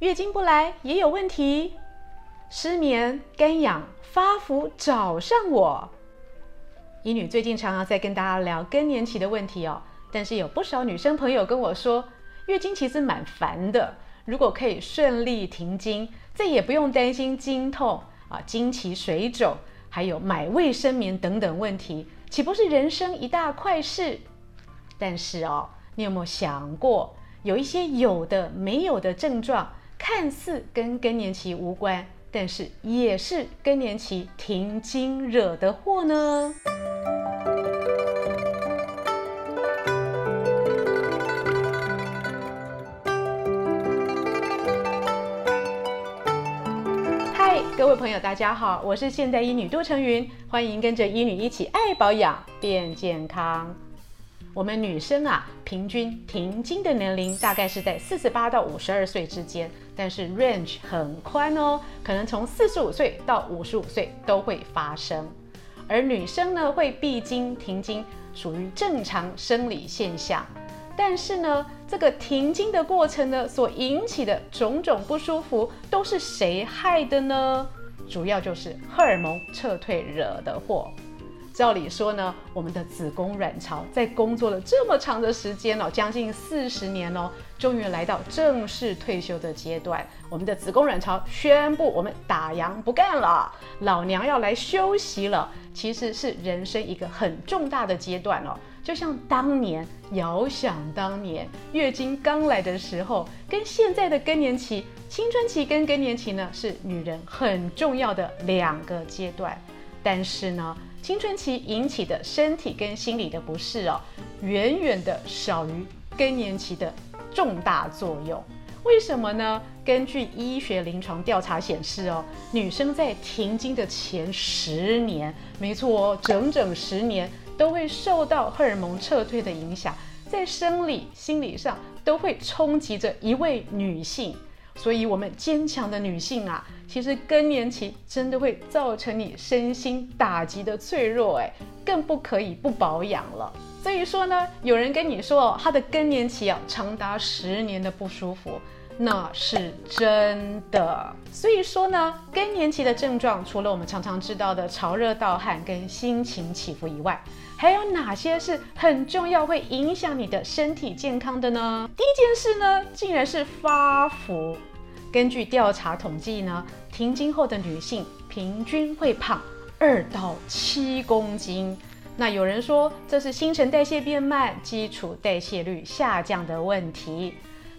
月经不来也有问题，失眠、干痒、发福找上我。医女最近常常在跟大家聊更年期的问题哦，但是有不少女生朋友跟我说，月经其实蛮烦的，如果可以顺利停经，再也不用担心经痛啊、经期水肿，还有买卫生棉等等问题，岂不是人生一大快事？但是哦，你有没有想过，有一些有的没有的症状？看似跟更年期无关，但是也是更年期停经惹的祸呢。嗨，各位朋友，大家好，我是现代医女杜成云，欢迎跟着医女一起爱保养变健康。我们女生啊，平均停经的年龄大概是在四十八到五十二岁之间，但是 range 很宽哦，可能从四十五岁到五十五岁都会发生。而女生呢，会闭经停经，属于正常生理现象。但是呢，这个停经的过程呢，所引起的种种不舒服，都是谁害的呢？主要就是荷尔蒙撤退惹的祸。照理说呢，我们的子宫卵巢在工作了这么长的时间哦，将近四十年哦，终于来到正式退休的阶段。我们的子宫卵巢宣布我们打烊不干了，老娘要来休息了。其实是人生一个很重大的阶段哦，就像当年，遥想当年月经刚来的时候，跟现在的更年期、青春期跟更年期呢，是女人很重要的两个阶段。但是呢，青春期引起的身体跟心理的不适哦，远远的少于更年期的重大作用。为什么呢？根据医学临床调查显示哦，女生在停经的前十年，没错哦，整整十年都会受到荷尔蒙撤退的影响，在生理、心理上都会冲击着一位女性。所以，我们坚强的女性啊，其实更年期真的会造成你身心打击的脆弱，哎，更不可以不保养了。所以说呢，有人跟你说哦，她的更年期啊，长达十年的不舒服，那是真的。所以说呢，更年期的症状，除了我们常常知道的潮热盗汗跟心情起伏以外，还有哪些是很重要，会影响你的身体健康的呢？第一件事呢，竟然是发福。根据调查统计呢，停经后的女性平均会胖二到七公斤。那有人说这是新陈代谢变慢、基础代谢率下降的问题，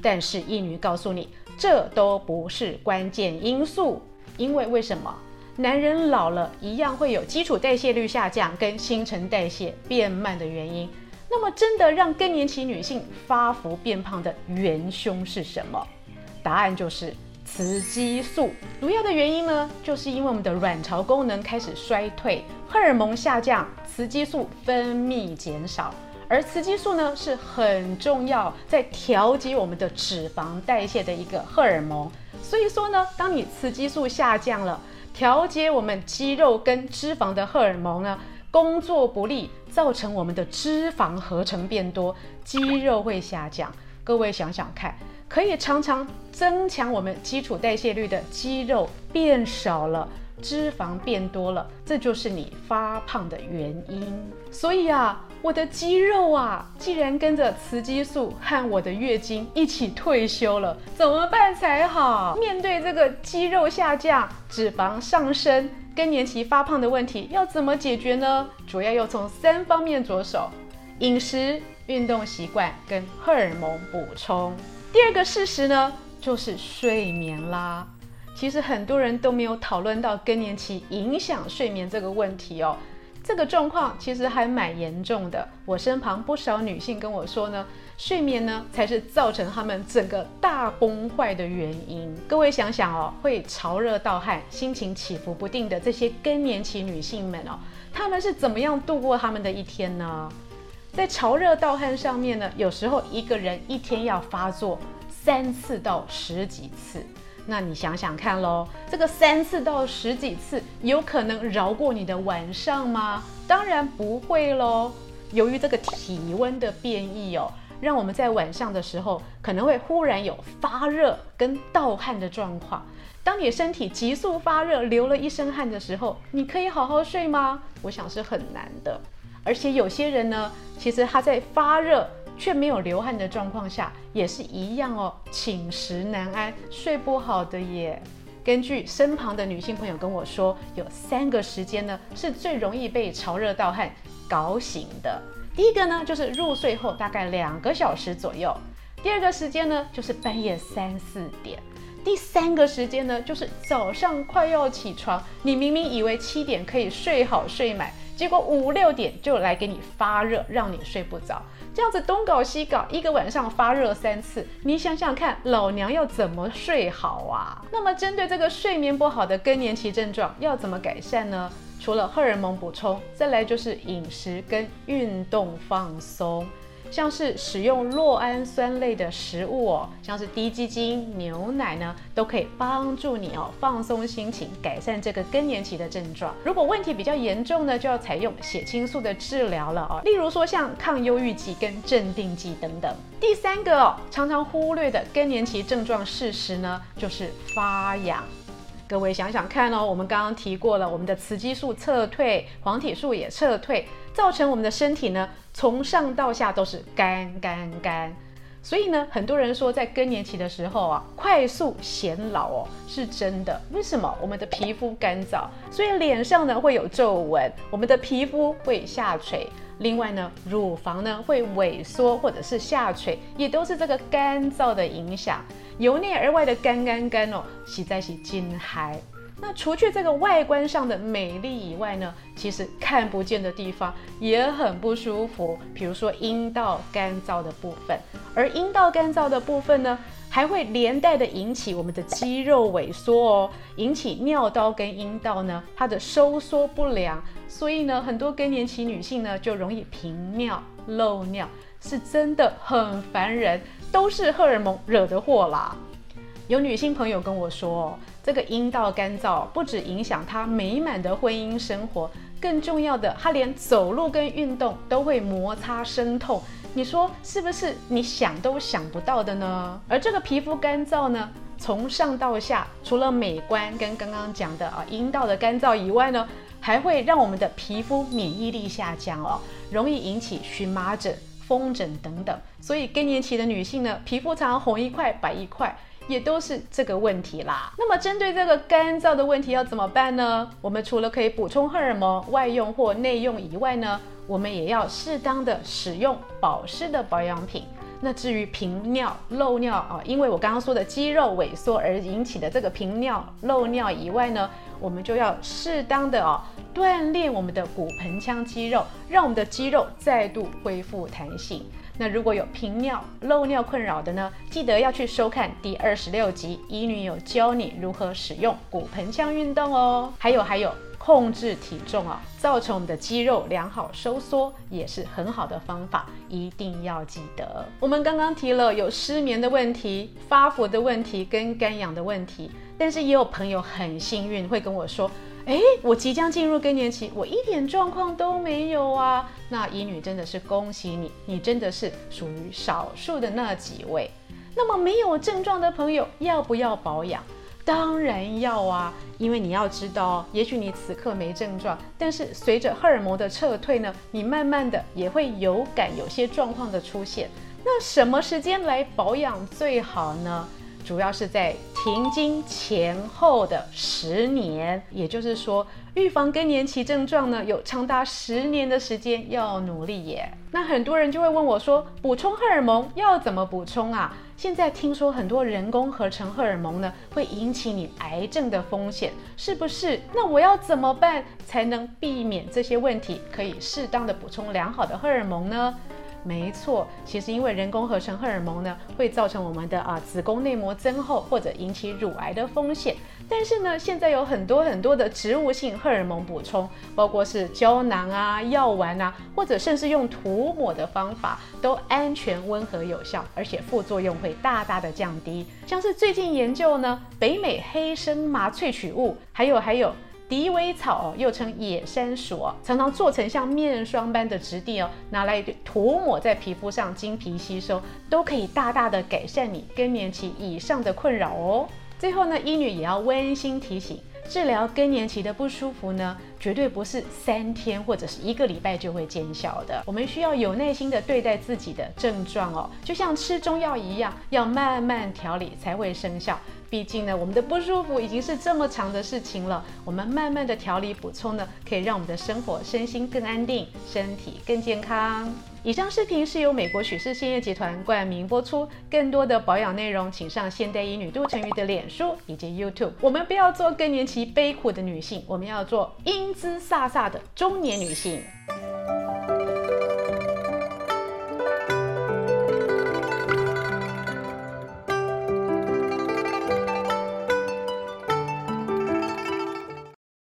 但是一女告诉你，这都不是关键因素。因为为什么？男人老了一样会有基础代谢率下降跟新陈代谢变慢的原因。那么，真的让更年期女性发福变胖的元凶是什么？答案就是雌激素。主要的原因呢，就是因为我们的卵巢功能开始衰退，荷尔蒙下降，雌激素分泌减少。而雌激素呢，是很重要在调节我们的脂肪代谢的一个荷尔蒙。所以说呢，当你雌激素下降了，调节我们肌肉跟脂肪的荷尔蒙呢，工作不力，造成我们的脂肪合成变多，肌肉会下降。各位想想看。可以常常增强我们基础代谢率的肌肉变少了，脂肪变多了，这就是你发胖的原因。所以啊，我的肌肉啊，既然跟着雌激素和我的月经一起退休了，怎么办才好？面对这个肌肉下降、脂肪上升、更年期发胖的问题，要怎么解决呢？主要要从三方面着手：饮食、运动习惯跟荷尔蒙补充。第二个事实呢，就是睡眠啦。其实很多人都没有讨论到更年期影响睡眠这个问题哦。这个状况其实还蛮严重的。我身旁不少女性跟我说呢，睡眠呢才是造成她们整个大崩坏的原因。各位想想哦，会潮热盗汗、心情起伏不定的这些更年期女性们哦，她们是怎么样度过她们的一天呢？在潮热盗汗上面呢，有时候一个人一天要发作三次到十几次，那你想想看喽，这个三次到十几次有可能饶过你的晚上吗？当然不会喽。由于这个体温的变异哦，让我们在晚上的时候可能会忽然有发热跟盗汗的状况。当你身体急速发热，流了一身汗的时候，你可以好好睡吗？我想是很难的。而且有些人呢，其实他在发热却没有流汗的状况下，也是一样哦，寝食难安，睡不好的耶。根据身旁的女性朋友跟我说，有三个时间呢是最容易被潮热盗汗搞醒的。第一个呢，就是入睡后大概两个小时左右；第二个时间呢，就是半夜三四点。第三个时间呢，就是早上快要起床，你明明以为七点可以睡好睡满，结果五六点就来给你发热，让你睡不着。这样子东搞西搞，一个晚上发热三次，你想想看，老娘要怎么睡好啊？那么针对这个睡眠不好的更年期症状，要怎么改善呢？除了荷尔蒙补充，再来就是饮食跟运动放松。像是使用酪氨酸类的食物哦，像是滴鸡精、牛奶呢，都可以帮助你哦放松心情，改善这个更年期的症状。如果问题比较严重呢，就要采用血清素的治疗了哦，例如说像抗忧郁剂跟镇定剂等等。第三个哦，常常忽略的更年期症状事实呢，就是发痒。各位想想看哦，我们刚刚提过了，我们的雌激素撤退，黄体素也撤退，造成我们的身体呢，从上到下都是干干干。所以呢，很多人说在更年期的时候啊，快速显老哦，是真的。为什么？我们的皮肤干燥，所以脸上呢会有皱纹，我们的皮肤会下垂。另外呢，乳房呢会萎缩或者是下垂，也都是这个干燥的影响。由内而外的干干干哦，实在是真嗨。那除去这个外观上的美丽以外呢，其实看不见的地方也很不舒服。比如说阴道干燥的部分，而阴道干燥的部分呢，还会连带的引起我们的肌肉萎缩哦，引起尿道跟阴道呢它的收缩不良。所以呢，很多更年期女性呢就容易频尿、漏尿，是真的很烦人，都是荷尔蒙惹的祸啦。有女性朋友跟我说，这个阴道干燥不止影响她美满的婚姻生活，更重要的，她连走路跟运动都会摩擦生痛。你说是不是？你想都想不到的呢？而这个皮肤干燥呢，从上到下，除了美观跟刚刚讲的啊阴道的干燥以外呢，还会让我们的皮肤免疫力下降哦，容易引起荨麻疹、风疹等等。所以更年期的女性呢，皮肤常常红一块白一块。也都是这个问题啦。那么针对这个干燥的问题要怎么办呢？我们除了可以补充荷尔蒙外用或内用以外呢，我们也要适当的使用保湿的保养品。那至于频尿漏尿啊，因为我刚刚说的肌肉萎缩而引起的这个频尿漏尿以外呢，我们就要适当的哦锻炼我们的骨盆腔肌肉，让我们的肌肉再度恢复弹性。那如果有频尿、漏尿困扰的呢，记得要去收看第二十六集，医女有教你如何使用骨盆腔运动哦。还有还有，控制体重啊，造成我们的肌肉良好收缩，也是很好的方法，一定要记得。我们刚刚提了有失眠的问题、发福的问题跟干痒的问题，但是也有朋友很幸运会跟我说。哎，我即将进入更年期，我一点状况都没有啊！那医女真的是恭喜你，你真的是属于少数的那几位。那么没有症状的朋友要不要保养？当然要啊，因为你要知道，也许你此刻没症状，但是随着荷尔蒙的撤退呢，你慢慢的也会有感有些状况的出现。那什么时间来保养最好呢？主要是在停经前后的十年，也就是说，预防更年期症状呢，有长达十年的时间要努力耶。那很多人就会问我说，补充荷尔蒙要怎么补充啊？现在听说很多人工合成荷尔蒙呢，会引起你癌症的风险，是不是？那我要怎么办才能避免这些问题？可以适当的补充良好的荷尔蒙呢？没错，其实因为人工合成荷尔蒙呢，会造成我们的啊子宫内膜增厚或者引起乳癌的风险。但是呢，现在有很多很多的植物性荷尔蒙补充，包括是胶囊啊、药丸啊，或者甚至用涂抹的方法，都安全、温和、有效，而且副作用会大大的降低。像是最近研究呢，北美黑森麻萃取物，还有还有。鼠尾草，又称野山鼠，常常做成像面霜般的质地哦，拿来涂抹在皮肤上，经皮吸收，都可以大大的改善你更年期以上的困扰哦。最后呢，医女也要温馨提醒。治疗更年期的不舒服呢，绝对不是三天或者是一个礼拜就会见效的。我们需要有耐心的对待自己的症状哦，就像吃中药一样，要慢慢调理才会生效。毕竟呢，我们的不舒服已经是这么长的事情了，我们慢慢的调理补充呢，可以让我们的生活身心更安定，身体更健康。以上视频是由美国许氏鲜业集团冠名播出。更多的保养内容，请上现代医女杜成瑜的脸书以及 YouTube。我们不要做更年期悲苦的女性，我们要做英姿飒飒的中年女性。